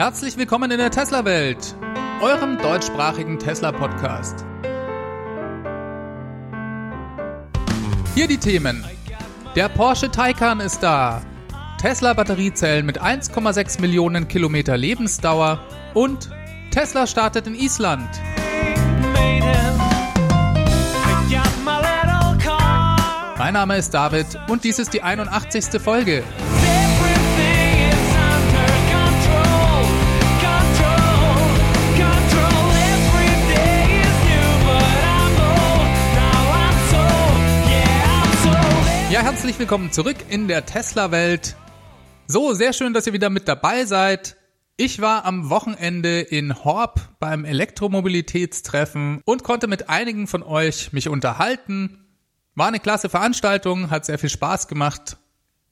Herzlich willkommen in der Tesla-Welt, eurem deutschsprachigen Tesla-Podcast. Hier die Themen. Der Porsche Taycan ist da. Tesla Batteriezellen mit 1,6 Millionen Kilometer Lebensdauer und Tesla startet in Island. Mein Name ist David und dies ist die 81. Folge. Herzlich willkommen zurück in der Tesla-Welt. So, sehr schön, dass ihr wieder mit dabei seid. Ich war am Wochenende in Horb beim Elektromobilitätstreffen und konnte mit einigen von euch mich unterhalten. War eine klasse Veranstaltung, hat sehr viel Spaß gemacht.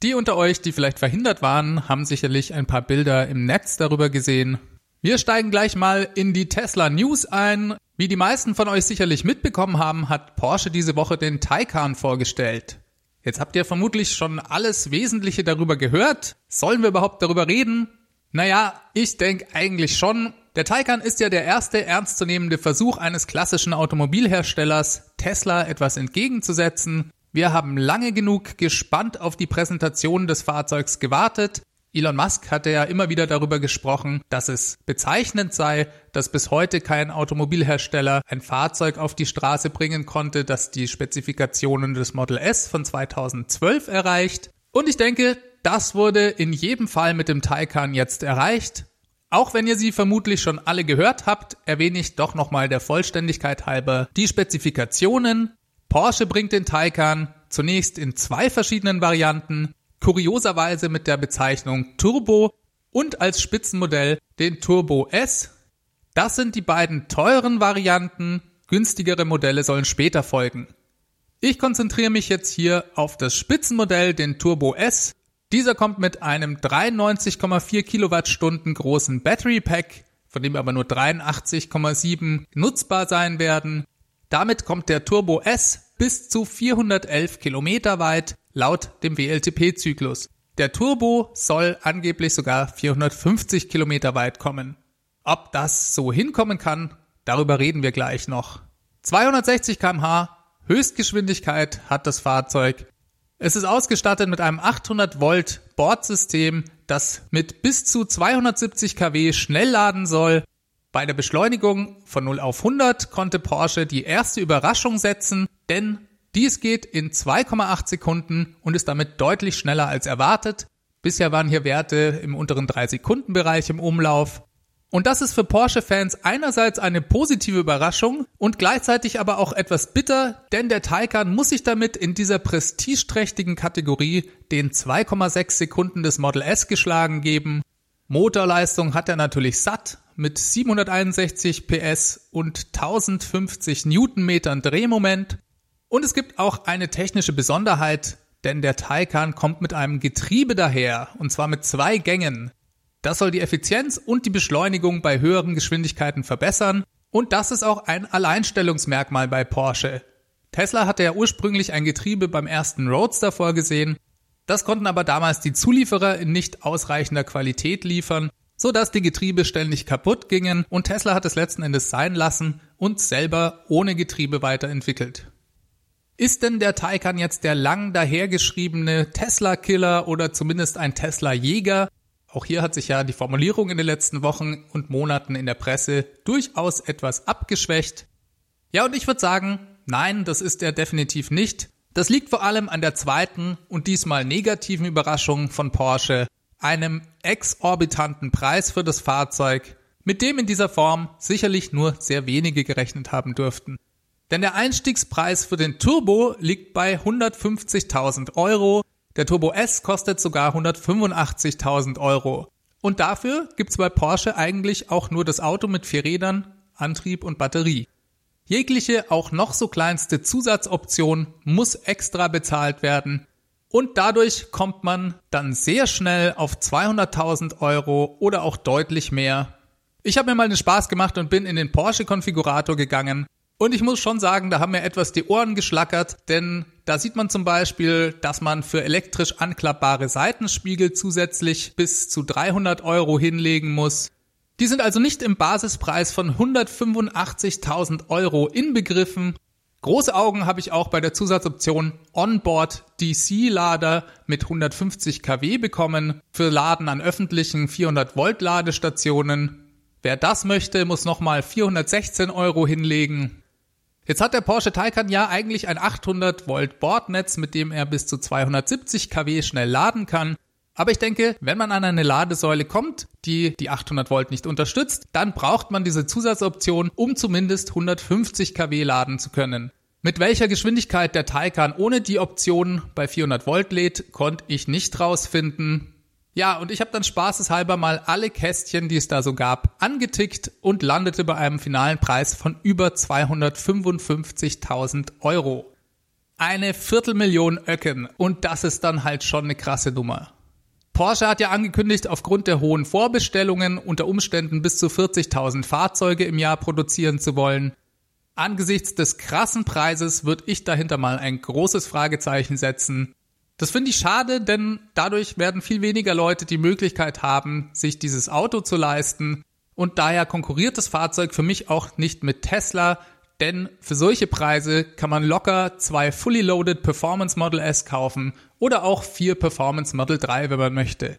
Die unter euch, die vielleicht verhindert waren, haben sicherlich ein paar Bilder im Netz darüber gesehen. Wir steigen gleich mal in die Tesla News ein. Wie die meisten von euch sicherlich mitbekommen haben, hat Porsche diese Woche den Taycan vorgestellt. Jetzt habt ihr vermutlich schon alles Wesentliche darüber gehört. Sollen wir überhaupt darüber reden? Naja, ich denke eigentlich schon. Der Taycan ist ja der erste ernstzunehmende Versuch eines klassischen Automobilherstellers, Tesla etwas entgegenzusetzen. Wir haben lange genug gespannt auf die Präsentation des Fahrzeugs gewartet. Elon Musk hatte ja immer wieder darüber gesprochen, dass es bezeichnend sei, dass bis heute kein Automobilhersteller ein Fahrzeug auf die Straße bringen konnte, das die Spezifikationen des Model S von 2012 erreicht. Und ich denke, das wurde in jedem Fall mit dem Taycan jetzt erreicht. Auch wenn ihr sie vermutlich schon alle gehört habt, erwähne ich doch nochmal der Vollständigkeit halber die Spezifikationen. Porsche bringt den Taycan zunächst in zwei verschiedenen Varianten, kurioserweise mit der Bezeichnung Turbo und als Spitzenmodell den Turbo S. Das sind die beiden teuren Varianten, günstigere Modelle sollen später folgen. Ich konzentriere mich jetzt hier auf das Spitzenmodell, den Turbo S. Dieser kommt mit einem 93,4 Kilowattstunden großen Battery Pack, von dem aber nur 83,7 nutzbar sein werden. Damit kommt der Turbo S bis zu 411 Kilometer weit laut dem WLTP-Zyklus. Der Turbo soll angeblich sogar 450 Kilometer weit kommen. Ob das so hinkommen kann, darüber reden wir gleich noch. 260 kmh Höchstgeschwindigkeit hat das Fahrzeug. Es ist ausgestattet mit einem 800 Volt Bordsystem, das mit bis zu 270 kW schnell laden soll. Bei der Beschleunigung von 0 auf 100 konnte Porsche die erste Überraschung setzen, denn dies geht in 2,8 Sekunden und ist damit deutlich schneller als erwartet. Bisher waren hier Werte im unteren 3 Sekunden Bereich im Umlauf. Und das ist für Porsche-Fans einerseits eine positive Überraschung und gleichzeitig aber auch etwas bitter, denn der Taycan muss sich damit in dieser prestigeträchtigen Kategorie den 2,6 Sekunden des Model S geschlagen geben. Motorleistung hat er natürlich satt mit 761 PS und 1050 Newtonmetern Drehmoment. Und es gibt auch eine technische Besonderheit, denn der Taycan kommt mit einem Getriebe daher, und zwar mit zwei Gängen. Das soll die Effizienz und die Beschleunigung bei höheren Geschwindigkeiten verbessern, und das ist auch ein Alleinstellungsmerkmal bei Porsche. Tesla hatte ja ursprünglich ein Getriebe beim ersten Roadster vorgesehen, das konnten aber damals die Zulieferer in nicht ausreichender Qualität liefern, so dass die Getriebe ständig kaputt gingen und Tesla hat es letzten Endes sein lassen und selber ohne Getriebe weiterentwickelt. Ist denn der Taycan jetzt der lang dahergeschriebene Tesla-Killer oder zumindest ein Tesla-Jäger? Auch hier hat sich ja die Formulierung in den letzten Wochen und Monaten in der Presse durchaus etwas abgeschwächt. Ja, und ich würde sagen, nein, das ist er definitiv nicht. Das liegt vor allem an der zweiten und diesmal negativen Überraschung von Porsche, einem exorbitanten Preis für das Fahrzeug, mit dem in dieser Form sicherlich nur sehr wenige gerechnet haben dürften. Denn der Einstiegspreis für den Turbo liegt bei 150.000 Euro. Der Turbo S kostet sogar 185.000 Euro. Und dafür gibt's bei Porsche eigentlich auch nur das Auto mit vier Rädern, Antrieb und Batterie. Jegliche auch noch so kleinste Zusatzoption muss extra bezahlt werden. Und dadurch kommt man dann sehr schnell auf 200.000 Euro oder auch deutlich mehr. Ich habe mir mal den Spaß gemacht und bin in den Porsche Konfigurator gegangen und ich muss schon sagen, da haben mir etwas die Ohren geschlackert, denn da sieht man zum Beispiel, dass man für elektrisch anklappbare Seitenspiegel zusätzlich bis zu 300 Euro hinlegen muss. Die sind also nicht im Basispreis von 185.000 Euro inbegriffen. Große Augen habe ich auch bei der Zusatzoption Onboard DC Lader mit 150 kW bekommen für Laden an öffentlichen 400 Volt Ladestationen. Wer das möchte, muss nochmal 416 Euro hinlegen. Jetzt hat der Porsche Taycan ja eigentlich ein 800 Volt Bordnetz, mit dem er bis zu 270 kW schnell laden kann. Aber ich denke, wenn man an eine Ladesäule kommt, die die 800 Volt nicht unterstützt, dann braucht man diese Zusatzoption, um zumindest 150 kW laden zu können. Mit welcher Geschwindigkeit der Taycan ohne die Option bei 400 Volt lädt, konnte ich nicht rausfinden. Ja, und ich habe dann spaßeshalber mal alle Kästchen, die es da so gab, angetickt und landete bei einem finalen Preis von über 255.000 Euro. Eine Viertelmillion Öcken und das ist dann halt schon eine krasse Nummer. Porsche hat ja angekündigt, aufgrund der hohen Vorbestellungen unter Umständen bis zu 40.000 Fahrzeuge im Jahr produzieren zu wollen. Angesichts des krassen Preises würde ich dahinter mal ein großes Fragezeichen setzen. Das finde ich schade, denn dadurch werden viel weniger Leute die Möglichkeit haben, sich dieses Auto zu leisten. Und daher konkurriert das Fahrzeug für mich auch nicht mit Tesla, denn für solche Preise kann man locker zwei Fully Loaded Performance Model S kaufen oder auch vier Performance Model 3, wenn man möchte.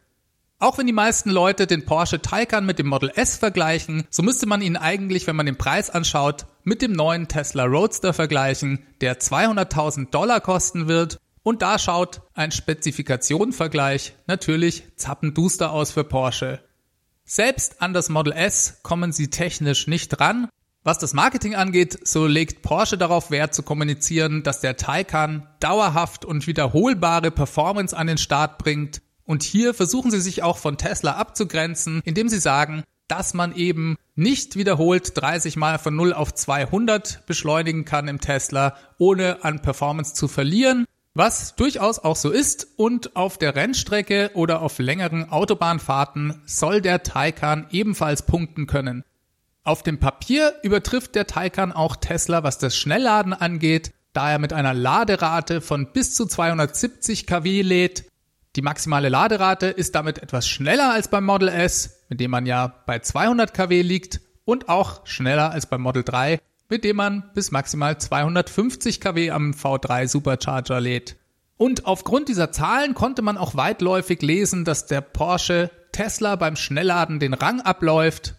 Auch wenn die meisten Leute den Porsche Taycan mit dem Model S vergleichen, so müsste man ihn eigentlich, wenn man den Preis anschaut, mit dem neuen Tesla Roadster vergleichen, der 200.000 Dollar kosten wird. Und da schaut ein Spezifikationenvergleich natürlich zappenduster aus für Porsche. Selbst an das Model S kommen sie technisch nicht ran, was das Marketing angeht, so legt Porsche darauf Wert zu kommunizieren, dass der Taycan dauerhaft und wiederholbare Performance an den Start bringt. Und hier versuchen sie sich auch von Tesla abzugrenzen, indem sie sagen, dass man eben nicht wiederholt 30 Mal von 0 auf 200 beschleunigen kann im Tesla, ohne an Performance zu verlieren, was durchaus auch so ist und auf der Rennstrecke oder auf längeren Autobahnfahrten soll der Taycan ebenfalls punkten können. Auf dem Papier übertrifft der Taycan auch Tesla, was das Schnellladen angeht, da er mit einer Laderate von bis zu 270 kW lädt. Die maximale Laderate ist damit etwas schneller als beim Model S, mit dem man ja bei 200 kW liegt, und auch schneller als beim Model 3, mit dem man bis maximal 250 kW am V3 Supercharger lädt. Und aufgrund dieser Zahlen konnte man auch weitläufig lesen, dass der Porsche Tesla beim Schnellladen den Rang abläuft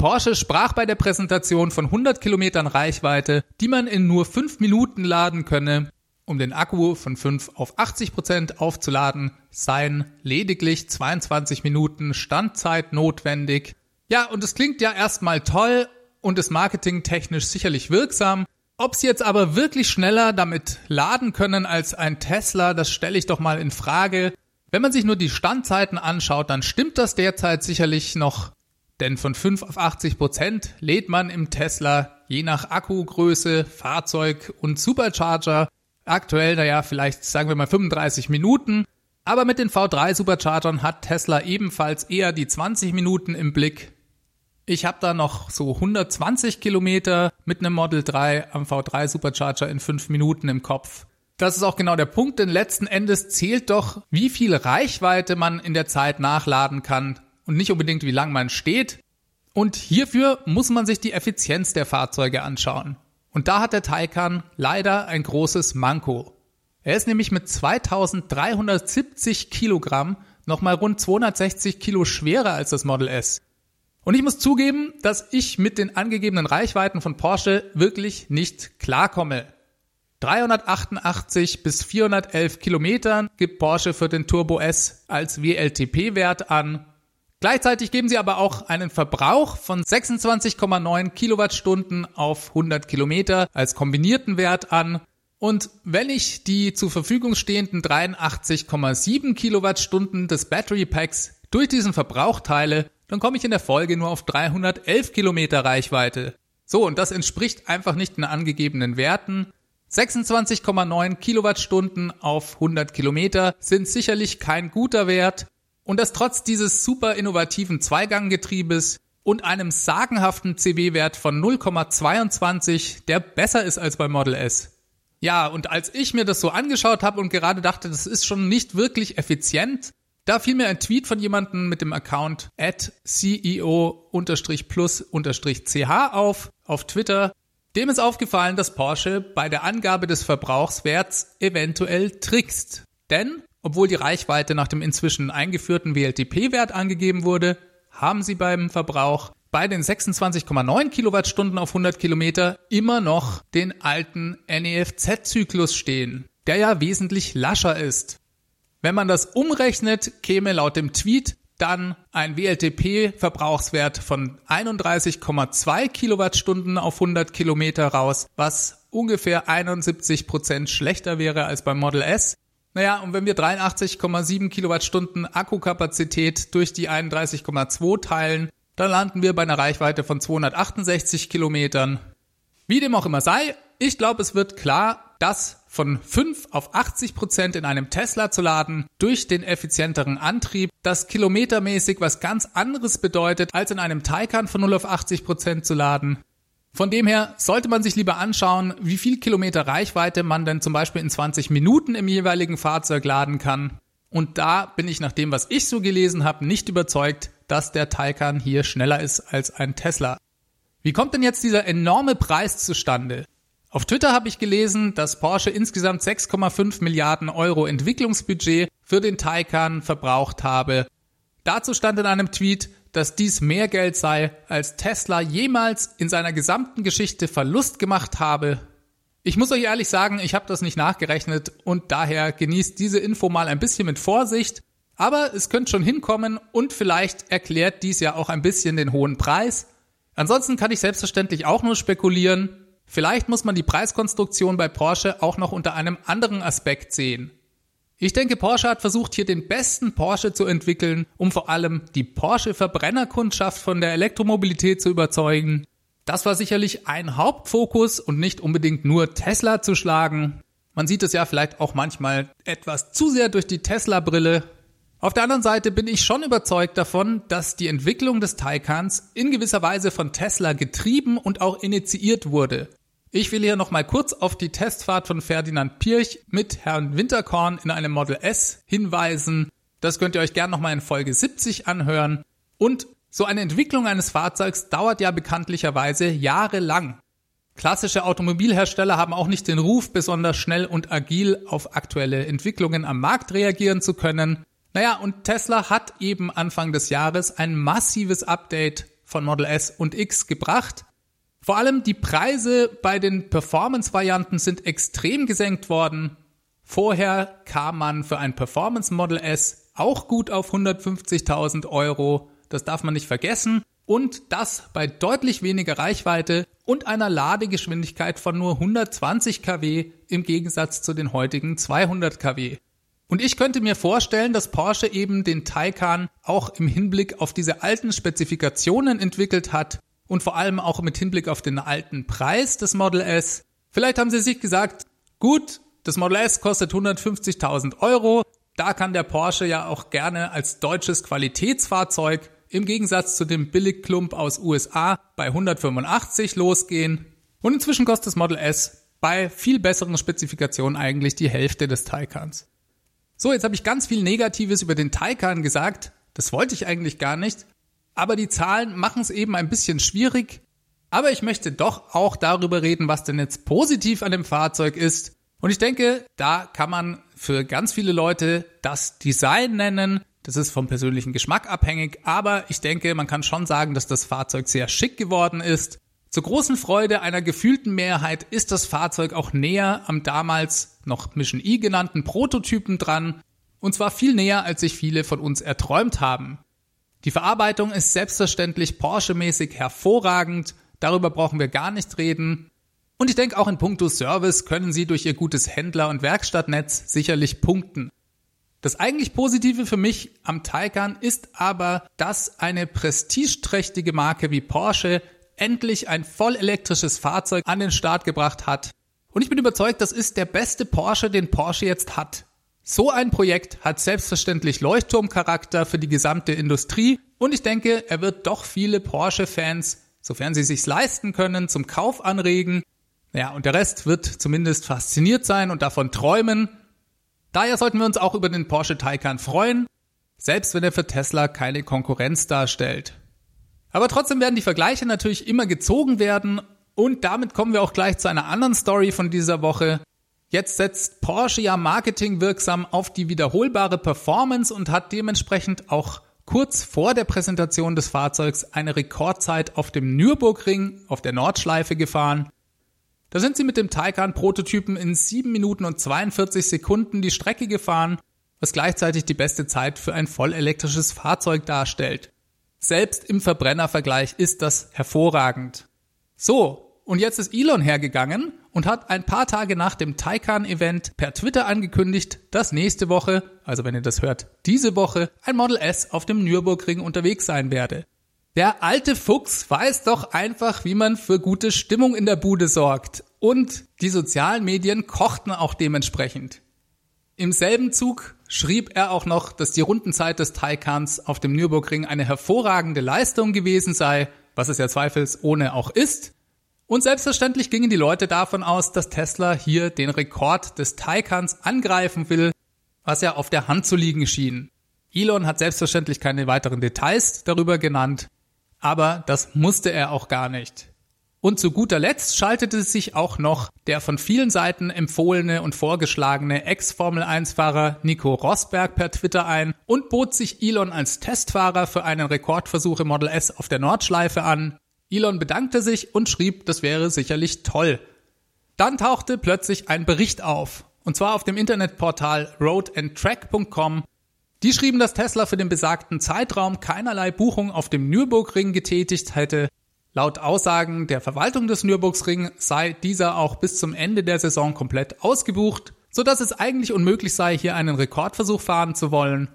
Porsche sprach bei der Präsentation von 100 Kilometern Reichweite, die man in nur 5 Minuten laden könne. Um den Akku von 5 auf 80 Prozent aufzuladen, seien lediglich 22 Minuten Standzeit notwendig. Ja, und es klingt ja erstmal toll und ist marketingtechnisch sicherlich wirksam. Ob sie jetzt aber wirklich schneller damit laden können als ein Tesla, das stelle ich doch mal in Frage. Wenn man sich nur die Standzeiten anschaut, dann stimmt das derzeit sicherlich noch denn von 5 auf 80 Prozent lädt man im Tesla je nach Akkugröße, Fahrzeug und Supercharger aktuell, naja, vielleicht sagen wir mal 35 Minuten. Aber mit den V3 Superchargern hat Tesla ebenfalls eher die 20 Minuten im Blick. Ich habe da noch so 120 Kilometer mit einem Model 3 am V3 Supercharger in 5 Minuten im Kopf. Das ist auch genau der Punkt, denn letzten Endes zählt doch, wie viel Reichweite man in der Zeit nachladen kann und nicht unbedingt wie lang man steht. Und hierfür muss man sich die Effizienz der Fahrzeuge anschauen. Und da hat der Taycan leider ein großes Manko. Er ist nämlich mit 2370 Kilogramm nochmal rund 260 Kilo schwerer als das Model S. Und ich muss zugeben, dass ich mit den angegebenen Reichweiten von Porsche wirklich nicht klarkomme. 388 bis 411 Kilometern gibt Porsche für den Turbo S als WLTP-Wert an Gleichzeitig geben sie aber auch einen Verbrauch von 26,9 Kilowattstunden auf 100 Kilometer als kombinierten Wert an. Und wenn ich die zur Verfügung stehenden 83,7 Kilowattstunden des Battery Packs durch diesen Verbrauch teile, dann komme ich in der Folge nur auf 311 Kilometer Reichweite. So, und das entspricht einfach nicht den angegebenen Werten. 26,9 Kilowattstunden auf 100 Kilometer sind sicherlich kein guter Wert, und das trotz dieses super innovativen Zweiganggetriebes und einem sagenhaften CW-Wert von 0,22, der besser ist als beim Model S. Ja, und als ich mir das so angeschaut habe und gerade dachte, das ist schon nicht wirklich effizient, Da fiel mir ein Tweet von jemandem mit dem Account at CEO-plus-ch auf, auf Twitter. Dem ist aufgefallen, dass Porsche bei der Angabe des Verbrauchswerts eventuell trickst. Denn, obwohl die Reichweite nach dem inzwischen eingeführten WLTP-Wert angegeben wurde, haben sie beim Verbrauch bei den 26,9 Kilowattstunden auf 100 Kilometer immer noch den alten NEFZ-Zyklus stehen, der ja wesentlich lascher ist. Wenn man das umrechnet, käme laut dem Tweet dann ein WLTP-Verbrauchswert von 31,2 Kilowattstunden auf 100 Kilometer raus, was ungefähr 71 Prozent schlechter wäre als beim Model S. Naja, und wenn wir 83,7 Kilowattstunden Akkukapazität durch die 31,2 teilen, dann landen wir bei einer Reichweite von 268 Kilometern. Wie dem auch immer sei, ich glaube, es wird klar, dass von 5 auf 80 Prozent in einem Tesla zu laden durch den effizienteren Antrieb, das kilometermäßig was ganz anderes bedeutet, als in einem Taycan von 0 auf 80 Prozent zu laden. Von dem her sollte man sich lieber anschauen, wie viel Kilometer Reichweite man denn zum Beispiel in 20 Minuten im jeweiligen Fahrzeug laden kann. Und da bin ich nach dem, was ich so gelesen habe, nicht überzeugt, dass der Taycan hier schneller ist als ein Tesla. Wie kommt denn jetzt dieser enorme Preis zustande? Auf Twitter habe ich gelesen, dass Porsche insgesamt 6,5 Milliarden Euro Entwicklungsbudget für den Taycan verbraucht habe. Dazu stand in einem Tweet, dass dies mehr Geld sei, als Tesla jemals in seiner gesamten Geschichte Verlust gemacht habe. Ich muss euch ehrlich sagen, ich habe das nicht nachgerechnet und daher genießt diese Info mal ein bisschen mit Vorsicht. Aber es könnte schon hinkommen und vielleicht erklärt dies ja auch ein bisschen den hohen Preis. Ansonsten kann ich selbstverständlich auch nur spekulieren. Vielleicht muss man die Preiskonstruktion bei Porsche auch noch unter einem anderen Aspekt sehen. Ich denke, Porsche hat versucht, hier den besten Porsche zu entwickeln, um vor allem die Porsche-Verbrennerkundschaft von der Elektromobilität zu überzeugen. Das war sicherlich ein Hauptfokus und nicht unbedingt nur Tesla zu schlagen. Man sieht es ja vielleicht auch manchmal etwas zu sehr durch die Tesla-Brille, auf der anderen Seite bin ich schon überzeugt davon, dass die Entwicklung des Taycans in gewisser Weise von Tesla getrieben und auch initiiert wurde. Ich will hier nochmal kurz auf die Testfahrt von Ferdinand Pirch mit Herrn Winterkorn in einem Model S hinweisen. Das könnt ihr euch gerne nochmal in Folge 70 anhören. Und so eine Entwicklung eines Fahrzeugs dauert ja bekanntlicherweise jahrelang. Klassische Automobilhersteller haben auch nicht den Ruf, besonders schnell und agil auf aktuelle Entwicklungen am Markt reagieren zu können. Naja, und Tesla hat eben Anfang des Jahres ein massives Update von Model S und X gebracht. Vor allem die Preise bei den Performance-Varianten sind extrem gesenkt worden. Vorher kam man für ein Performance Model S auch gut auf 150.000 Euro. Das darf man nicht vergessen. Und das bei deutlich weniger Reichweite und einer Ladegeschwindigkeit von nur 120 kW im Gegensatz zu den heutigen 200 kW. Und ich könnte mir vorstellen, dass Porsche eben den Taycan auch im Hinblick auf diese alten Spezifikationen entwickelt hat und vor allem auch mit Hinblick auf den alten Preis des Model S. Vielleicht haben sie sich gesagt, gut, das Model S kostet 150.000 Euro, da kann der Porsche ja auch gerne als deutsches Qualitätsfahrzeug im Gegensatz zu dem Billigklump aus USA bei 185 losgehen. Und inzwischen kostet das Model S bei viel besseren Spezifikationen eigentlich die Hälfte des Taycans. So, jetzt habe ich ganz viel Negatives über den Taycan gesagt. Das wollte ich eigentlich gar nicht. Aber die Zahlen machen es eben ein bisschen schwierig. Aber ich möchte doch auch darüber reden, was denn jetzt positiv an dem Fahrzeug ist. Und ich denke, da kann man für ganz viele Leute das Design nennen. Das ist vom persönlichen Geschmack abhängig. Aber ich denke, man kann schon sagen, dass das Fahrzeug sehr schick geworden ist. Zur großen Freude einer gefühlten Mehrheit ist das Fahrzeug auch näher am damals noch Mission E genannten Prototypen dran, und zwar viel näher, als sich viele von uns erträumt haben. Die Verarbeitung ist selbstverständlich Porsche-mäßig hervorragend, darüber brauchen wir gar nicht reden. Und ich denke auch in puncto Service können sie durch ihr gutes Händler- und Werkstattnetz sicherlich punkten. Das eigentlich Positive für mich am Taycan ist aber, dass eine prestigeträchtige Marke wie Porsche endlich ein voll elektrisches Fahrzeug an den Start gebracht hat. Und ich bin überzeugt, das ist der beste Porsche, den Porsche jetzt hat. So ein Projekt hat selbstverständlich Leuchtturmcharakter für die gesamte Industrie und ich denke, er wird doch viele Porsche-Fans, sofern sie sich's leisten können, zum Kauf anregen. Ja, und der Rest wird zumindest fasziniert sein und davon träumen. Daher sollten wir uns auch über den Porsche Taycan freuen. selbst wenn er für Tesla keine Konkurrenz darstellt. Aber trotzdem werden die Vergleiche natürlich immer gezogen werden und damit kommen wir auch gleich zu einer anderen Story von dieser Woche. Jetzt setzt Porsche ja marketingwirksam auf die wiederholbare Performance und hat dementsprechend auch kurz vor der Präsentation des Fahrzeugs eine Rekordzeit auf dem Nürburgring auf der Nordschleife gefahren. Da sind sie mit dem Taycan Prototypen in 7 Minuten und 42 Sekunden die Strecke gefahren, was gleichzeitig die beste Zeit für ein vollelektrisches Fahrzeug darstellt. Selbst im Verbrennervergleich ist das hervorragend. So, und jetzt ist Elon hergegangen und hat ein paar Tage nach dem Taycan-Event per Twitter angekündigt, dass nächste Woche, also wenn ihr das hört, diese Woche, ein Model S auf dem Nürburgring unterwegs sein werde. Der alte Fuchs weiß doch einfach, wie man für gute Stimmung in der Bude sorgt. Und die sozialen Medien kochten auch dementsprechend. Im selben Zug schrieb er auch noch, dass die Rundenzeit des Taycans auf dem Nürburgring eine hervorragende Leistung gewesen sei, was es ja zweifelsohne auch ist. Und selbstverständlich gingen die Leute davon aus, dass Tesla hier den Rekord des Taycans angreifen will, was ja auf der Hand zu liegen schien. Elon hat selbstverständlich keine weiteren Details darüber genannt, aber das musste er auch gar nicht. Und zu guter Letzt schaltete sich auch noch der von vielen Seiten empfohlene und vorgeschlagene Ex-Formel-1-Fahrer Nico Rosberg per Twitter ein und bot sich Elon als Testfahrer für einen Rekordversuch im Model S auf der Nordschleife an. Elon bedankte sich und schrieb, das wäre sicherlich toll. Dann tauchte plötzlich ein Bericht auf, und zwar auf dem Internetportal roadandtrack.com. Die schrieben, dass Tesla für den besagten Zeitraum keinerlei Buchung auf dem Nürburgring getätigt hätte. Laut Aussagen der Verwaltung des Nürburgring sei dieser auch bis zum Ende der Saison komplett ausgebucht, so dass es eigentlich unmöglich sei, hier einen Rekordversuch fahren zu wollen.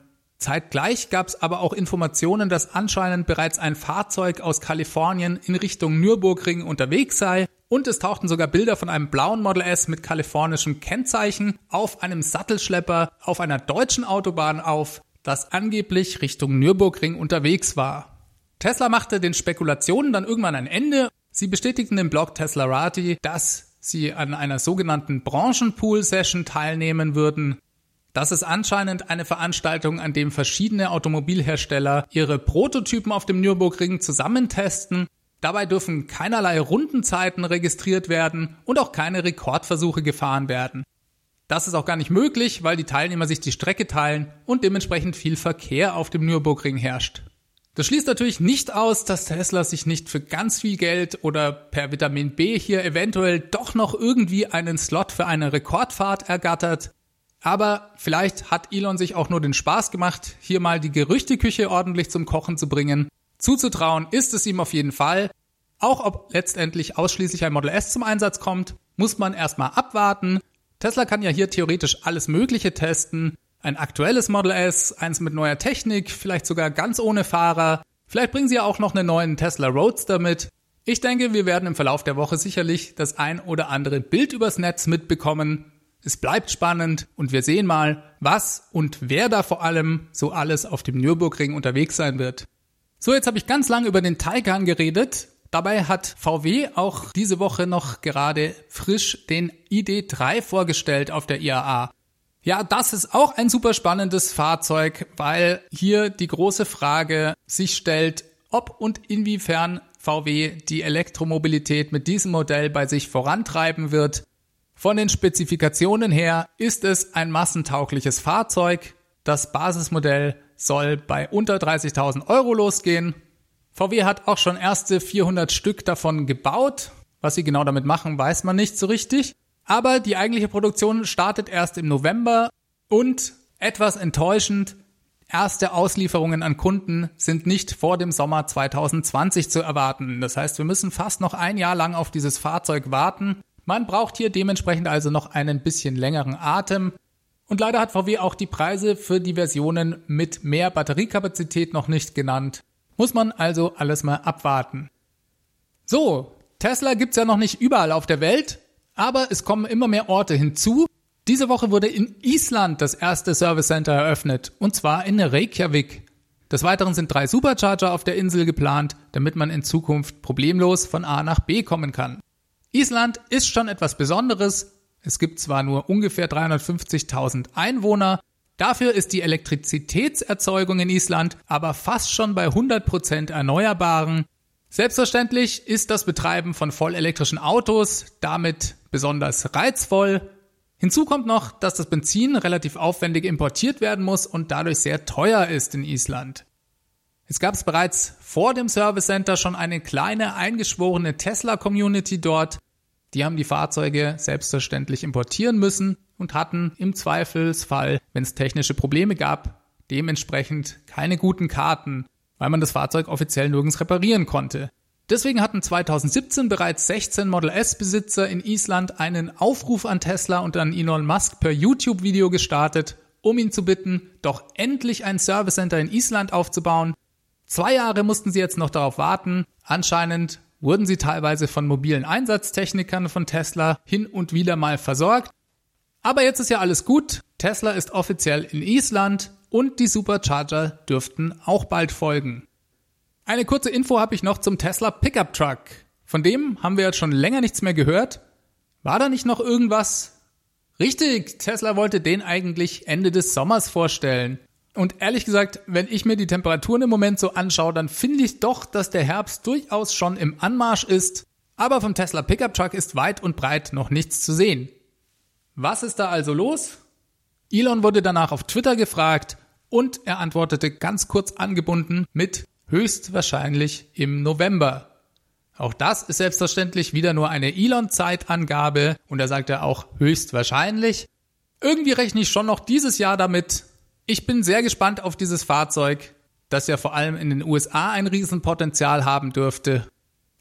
Zeitgleich gab es aber auch Informationen, dass anscheinend bereits ein Fahrzeug aus Kalifornien in Richtung Nürburgring unterwegs sei und es tauchten sogar Bilder von einem blauen Model S mit kalifornischem Kennzeichen auf einem Sattelschlepper auf einer deutschen Autobahn auf, das angeblich Richtung Nürburgring unterwegs war. Tesla machte den Spekulationen dann irgendwann ein Ende. Sie bestätigten im Blog Teslarati, dass sie an einer sogenannten Branchenpool-Session teilnehmen würden. Das ist anscheinend eine Veranstaltung, an dem verschiedene Automobilhersteller ihre Prototypen auf dem Nürburgring zusammentesten. Dabei dürfen keinerlei Rundenzeiten registriert werden und auch keine Rekordversuche gefahren werden. Das ist auch gar nicht möglich, weil die Teilnehmer sich die Strecke teilen und dementsprechend viel Verkehr auf dem Nürburgring herrscht. Das schließt natürlich nicht aus, dass Tesla sich nicht für ganz viel Geld oder per Vitamin B hier eventuell doch noch irgendwie einen Slot für eine Rekordfahrt ergattert. Aber vielleicht hat Elon sich auch nur den Spaß gemacht, hier mal die Gerüchteküche ordentlich zum Kochen zu bringen. Zuzutrauen ist es ihm auf jeden Fall. Auch ob letztendlich ausschließlich ein Model S zum Einsatz kommt, muss man erstmal abwarten. Tesla kann ja hier theoretisch alles Mögliche testen. Ein aktuelles Model S, eins mit neuer Technik, vielleicht sogar ganz ohne Fahrer. Vielleicht bringen sie ja auch noch einen neuen Tesla Roadster mit. Ich denke, wir werden im Verlauf der Woche sicherlich das ein oder andere Bild übers Netz mitbekommen. Es bleibt spannend und wir sehen mal, was und wer da vor allem so alles auf dem Nürburgring unterwegs sein wird. So, jetzt habe ich ganz lange über den Taycan geredet. Dabei hat VW auch diese Woche noch gerade frisch den ID3 vorgestellt auf der IAA. Ja, das ist auch ein super spannendes Fahrzeug, weil hier die große Frage sich stellt, ob und inwiefern VW die Elektromobilität mit diesem Modell bei sich vorantreiben wird von den Spezifikationen her ist es ein massentaugliches Fahrzeug. Das Basismodell soll bei unter 30.000 Euro losgehen. VW hat auch schon erste 400 Stück davon gebaut. Was sie genau damit machen, weiß man nicht so richtig. Aber die eigentliche Produktion startet erst im November und etwas enttäuschend, erste Auslieferungen an Kunden sind nicht vor dem Sommer 2020 zu erwarten. Das heißt, wir müssen fast noch ein Jahr lang auf dieses Fahrzeug warten. Man braucht hier dementsprechend also noch einen bisschen längeren Atem. Und leider hat VW auch die Preise für die Versionen mit mehr Batteriekapazität noch nicht genannt. Muss man also alles mal abwarten. So, Tesla gibt's ja noch nicht überall auf der Welt, aber es kommen immer mehr Orte hinzu. Diese Woche wurde in Island das erste Service Center eröffnet, und zwar in Reykjavik. Des Weiteren sind drei Supercharger auf der Insel geplant, damit man in Zukunft problemlos von A nach B kommen kann. Island ist schon etwas Besonderes. Es gibt zwar nur ungefähr 350.000 Einwohner, Dafür ist die Elektrizitätserzeugung in Island aber fast schon bei 100% Erneuerbaren. Selbstverständlich ist das Betreiben von vollelektrischen Autos damit besonders reizvoll. Hinzu kommt noch, dass das Benzin relativ aufwendig importiert werden muss und dadurch sehr teuer ist in Island. Es gab bereits vor dem Service Center schon eine kleine eingeschworene Tesla-Community dort. Die haben die Fahrzeuge selbstverständlich importieren müssen und hatten im Zweifelsfall, wenn es technische Probleme gab, dementsprechend keine guten Karten, weil man das Fahrzeug offiziell nirgends reparieren konnte. Deswegen hatten 2017 bereits 16 Model S Besitzer in Island einen Aufruf an Tesla und an Elon Musk per YouTube-Video gestartet, um ihn zu bitten, doch endlich ein Service Center in Island aufzubauen. Zwei Jahre mussten sie jetzt noch darauf warten. Anscheinend wurden sie teilweise von mobilen Einsatztechnikern von Tesla hin und wieder mal versorgt. Aber jetzt ist ja alles gut. Tesla ist offiziell in Island und die Supercharger dürften auch bald folgen. Eine kurze Info habe ich noch zum Tesla Pickup Truck. Von dem haben wir jetzt schon länger nichts mehr gehört. War da nicht noch irgendwas? Richtig, Tesla wollte den eigentlich Ende des Sommers vorstellen. Und ehrlich gesagt, wenn ich mir die Temperaturen im Moment so anschaue, dann finde ich doch, dass der Herbst durchaus schon im Anmarsch ist. Aber vom Tesla Pickup Truck ist weit und breit noch nichts zu sehen. Was ist da also los? Elon wurde danach auf Twitter gefragt und er antwortete ganz kurz angebunden mit höchstwahrscheinlich im November. Auch das ist selbstverständlich wieder nur eine Elon-Zeitangabe und er sagt ja auch höchstwahrscheinlich. Irgendwie rechne ich schon noch dieses Jahr damit. Ich bin sehr gespannt auf dieses Fahrzeug, das ja vor allem in den USA ein Riesenpotenzial haben dürfte.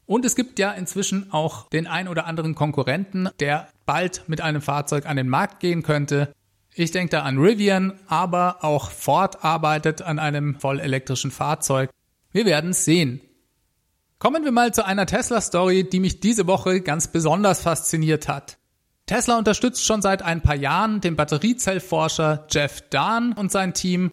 Und es gibt ja inzwischen auch den ein oder anderen Konkurrenten, der bald mit einem Fahrzeug an den Markt gehen könnte. Ich denke da an Rivian, aber auch Ford arbeitet an einem vollelektrischen Fahrzeug. Wir werden sehen. Kommen wir mal zu einer Tesla-Story, die mich diese Woche ganz besonders fasziniert hat. Tesla unterstützt schon seit ein paar Jahren den Batteriezellforscher Jeff Dahn und sein Team.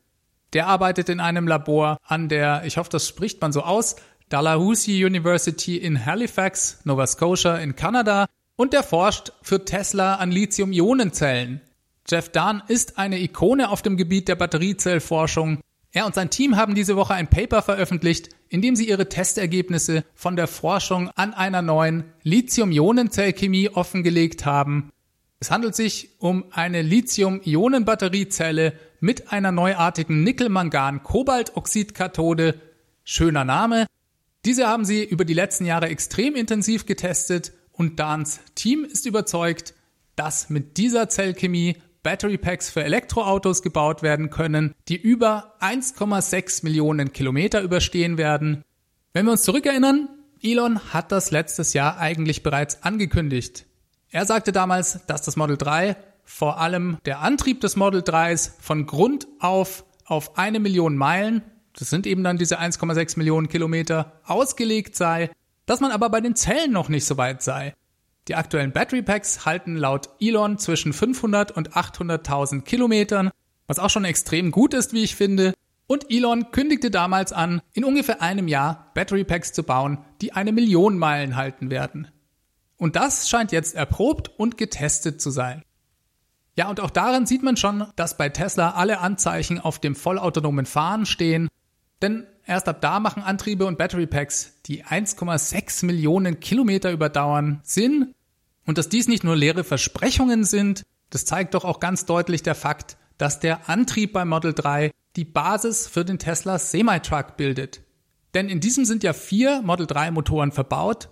Der arbeitet in einem Labor an der, ich hoffe, das spricht man so aus, Dalhousie University in Halifax, Nova Scotia in Kanada und der forscht für Tesla an Lithium-Ionen-Zellen. Jeff Dahn ist eine Ikone auf dem Gebiet der Batteriezellforschung er und sein Team haben diese Woche ein Paper veröffentlicht, in dem sie ihre Testergebnisse von der Forschung an einer neuen Lithium-Ionen-Zellchemie offengelegt haben. Es handelt sich um eine Lithium-Ionen-Batteriezelle mit einer neuartigen Nickel-Mangan-Kobaltoxid-Kathode. Schöner Name. Diese haben sie über die letzten Jahre extrem intensiv getestet und Dans Team ist überzeugt, dass mit dieser Zellchemie Battery Packs für Elektroautos gebaut werden können, die über 1,6 Millionen Kilometer überstehen werden. Wenn wir uns zurückerinnern, Elon hat das letztes Jahr eigentlich bereits angekündigt. Er sagte damals, dass das Model 3 vor allem der Antrieb des Model 3s von Grund auf auf eine Million Meilen, das sind eben dann diese 1,6 Millionen Kilometer, ausgelegt sei, dass man aber bei den Zellen noch nicht so weit sei. Die aktuellen Battery Packs halten laut Elon zwischen 500 und 800.000 Kilometern, was auch schon extrem gut ist, wie ich finde. Und Elon kündigte damals an, in ungefähr einem Jahr Battery Packs zu bauen, die eine Million Meilen halten werden. Und das scheint jetzt erprobt und getestet zu sein. Ja, und auch daran sieht man schon, dass bei Tesla alle Anzeichen auf dem vollautonomen Fahren stehen, denn erst ab da machen Antriebe und Battery Packs, die 1,6 Millionen Kilometer überdauern, Sinn. Und dass dies nicht nur leere Versprechungen sind, das zeigt doch auch ganz deutlich der Fakt, dass der Antrieb beim Model 3 die Basis für den Tesla Semi-Truck bildet. Denn in diesem sind ja vier Model 3 Motoren verbaut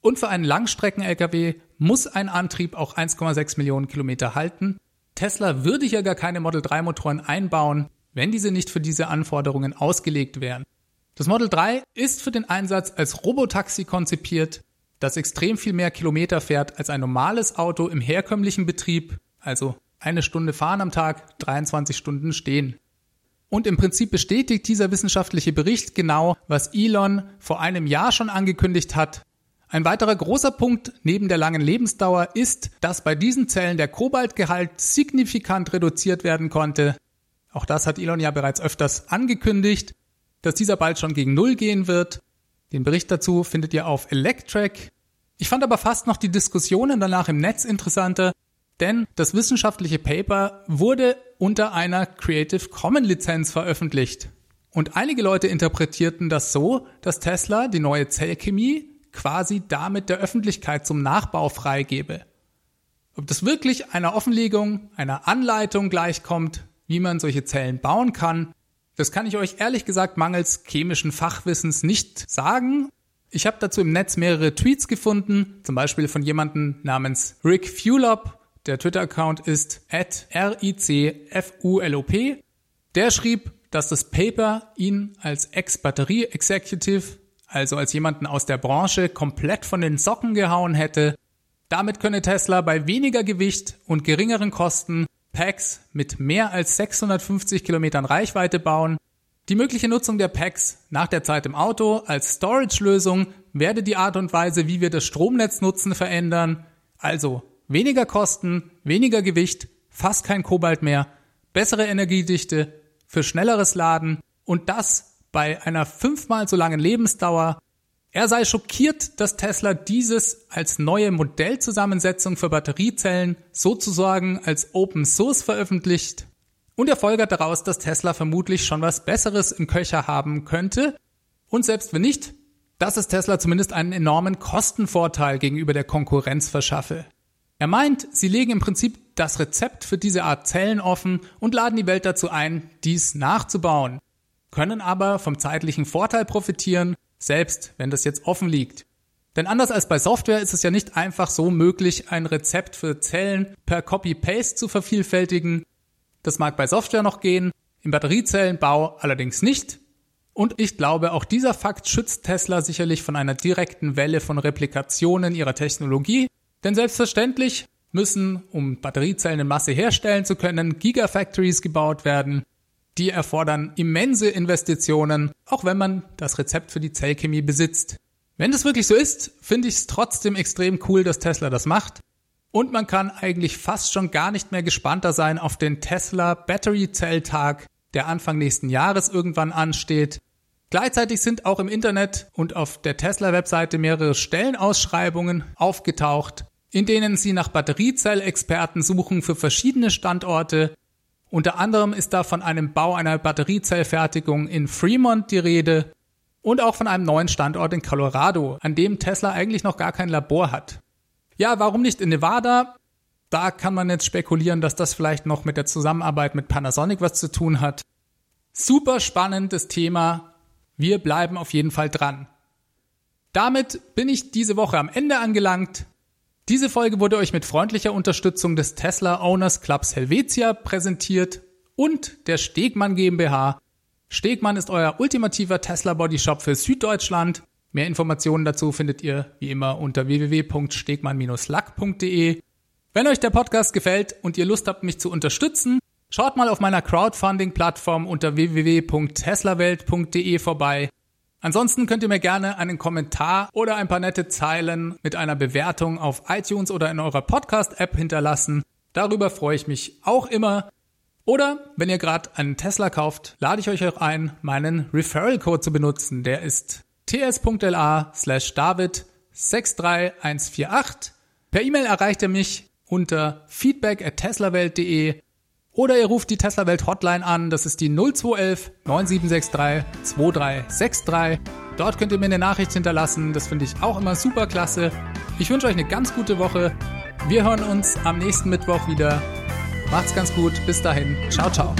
und für einen Langstrecken-LKW muss ein Antrieb auch 1,6 Millionen Kilometer halten. Tesla würde ja gar keine Model 3 Motoren einbauen, wenn diese nicht für diese Anforderungen ausgelegt wären. Das Model 3 ist für den Einsatz als Robotaxi konzipiert, das extrem viel mehr Kilometer fährt als ein normales Auto im herkömmlichen Betrieb, also eine Stunde fahren am Tag, 23 Stunden stehen. Und im Prinzip bestätigt dieser wissenschaftliche Bericht genau, was Elon vor einem Jahr schon angekündigt hat. Ein weiterer großer Punkt neben der langen Lebensdauer ist, dass bei diesen Zellen der Kobaltgehalt signifikant reduziert werden konnte, auch das hat Elon ja bereits öfters angekündigt, dass dieser bald schon gegen Null gehen wird. Den Bericht dazu findet ihr auf Electrek. Ich fand aber fast noch die Diskussionen danach im Netz interessanter, denn das wissenschaftliche Paper wurde unter einer Creative Commons Lizenz veröffentlicht. Und einige Leute interpretierten das so, dass Tesla die neue Zellchemie quasi damit der Öffentlichkeit zum Nachbau freigebe. Ob das wirklich einer Offenlegung, einer Anleitung gleichkommt, wie man solche Zellen bauen kann, das kann ich euch ehrlich gesagt mangels chemischen Fachwissens nicht sagen. Ich habe dazu im Netz mehrere Tweets gefunden, zum Beispiel von jemandem namens Rick Fulop. Der Twitter-Account ist at ricfulop. Der schrieb, dass das Paper ihn als Ex-Batterie-Executive, also als jemanden aus der Branche, komplett von den Socken gehauen hätte. Damit könne Tesla bei weniger Gewicht und geringeren Kosten Packs mit mehr als 650 Kilometern Reichweite bauen. Die mögliche Nutzung der Packs nach der Zeit im Auto als Storage-Lösung werde die Art und Weise, wie wir das Stromnetz nutzen, verändern. Also weniger Kosten, weniger Gewicht, fast kein Kobalt mehr, bessere Energiedichte, für schnelleres Laden und das bei einer fünfmal so langen Lebensdauer. Er sei schockiert, dass Tesla dieses als neue Modellzusammensetzung für Batteriezellen sozusagen als Open Source veröffentlicht. Und er folgert daraus, dass Tesla vermutlich schon was Besseres im Köcher haben könnte. Und selbst wenn nicht, dass es Tesla zumindest einen enormen Kostenvorteil gegenüber der Konkurrenz verschaffe. Er meint, sie legen im Prinzip das Rezept für diese Art Zellen offen und laden die Welt dazu ein, dies nachzubauen, können aber vom zeitlichen Vorteil profitieren, selbst wenn das jetzt offen liegt. Denn anders als bei Software ist es ja nicht einfach so möglich, ein Rezept für Zellen per Copy-Paste zu vervielfältigen. Das mag bei Software noch gehen, im Batteriezellenbau allerdings nicht. Und ich glaube, auch dieser Fakt schützt Tesla sicherlich von einer direkten Welle von Replikationen ihrer Technologie denn selbstverständlich müssen, um Batteriezellen in Masse herstellen zu können, Gigafactories gebaut werden. Die erfordern immense Investitionen, auch wenn man das Rezept für die Zellchemie besitzt. Wenn das wirklich so ist, finde ich es trotzdem extrem cool, dass Tesla das macht. Und man kann eigentlich fast schon gar nicht mehr gespannter sein auf den Tesla Battery Cell Tag, der Anfang nächsten Jahres irgendwann ansteht. Gleichzeitig sind auch im Internet und auf der Tesla-Webseite mehrere Stellenausschreibungen aufgetaucht, in denen sie nach Batteriezellexperten suchen für verschiedene Standorte. Unter anderem ist da von einem Bau einer Batteriezellfertigung in Fremont die Rede und auch von einem neuen Standort in Colorado, an dem Tesla eigentlich noch gar kein Labor hat. Ja, warum nicht in Nevada? Da kann man jetzt spekulieren, dass das vielleicht noch mit der Zusammenarbeit mit Panasonic was zu tun hat. Super spannendes Thema. Wir bleiben auf jeden Fall dran. Damit bin ich diese Woche am Ende angelangt. Diese Folge wurde euch mit freundlicher Unterstützung des Tesla Owners Clubs Helvetia präsentiert und der Stegmann GmbH. Stegmann ist euer ultimativer Tesla Body Shop für Süddeutschland. Mehr Informationen dazu findet ihr wie immer unter www.stegmann-lack.de. Wenn euch der Podcast gefällt und ihr Lust habt, mich zu unterstützen, schaut mal auf meiner Crowdfunding-Plattform unter www.teslawelt.de vorbei. Ansonsten könnt ihr mir gerne einen Kommentar oder ein paar nette Zeilen mit einer Bewertung auf iTunes oder in eurer Podcast-App hinterlassen. Darüber freue ich mich auch immer. Oder wenn ihr gerade einen Tesla kauft, lade ich euch auch ein, meinen Referral-Code zu benutzen. Der ist ts.la slash david 63148. Per E-Mail erreicht ihr mich unter feedback at teslawelt.de oder ihr ruft die Tesla Welt Hotline an, das ist die 0211 9763 2363. Dort könnt ihr mir eine Nachricht hinterlassen, das finde ich auch immer super klasse. Ich wünsche euch eine ganz gute Woche. Wir hören uns am nächsten Mittwoch wieder. Macht's ganz gut, bis dahin. Ciao, ciao.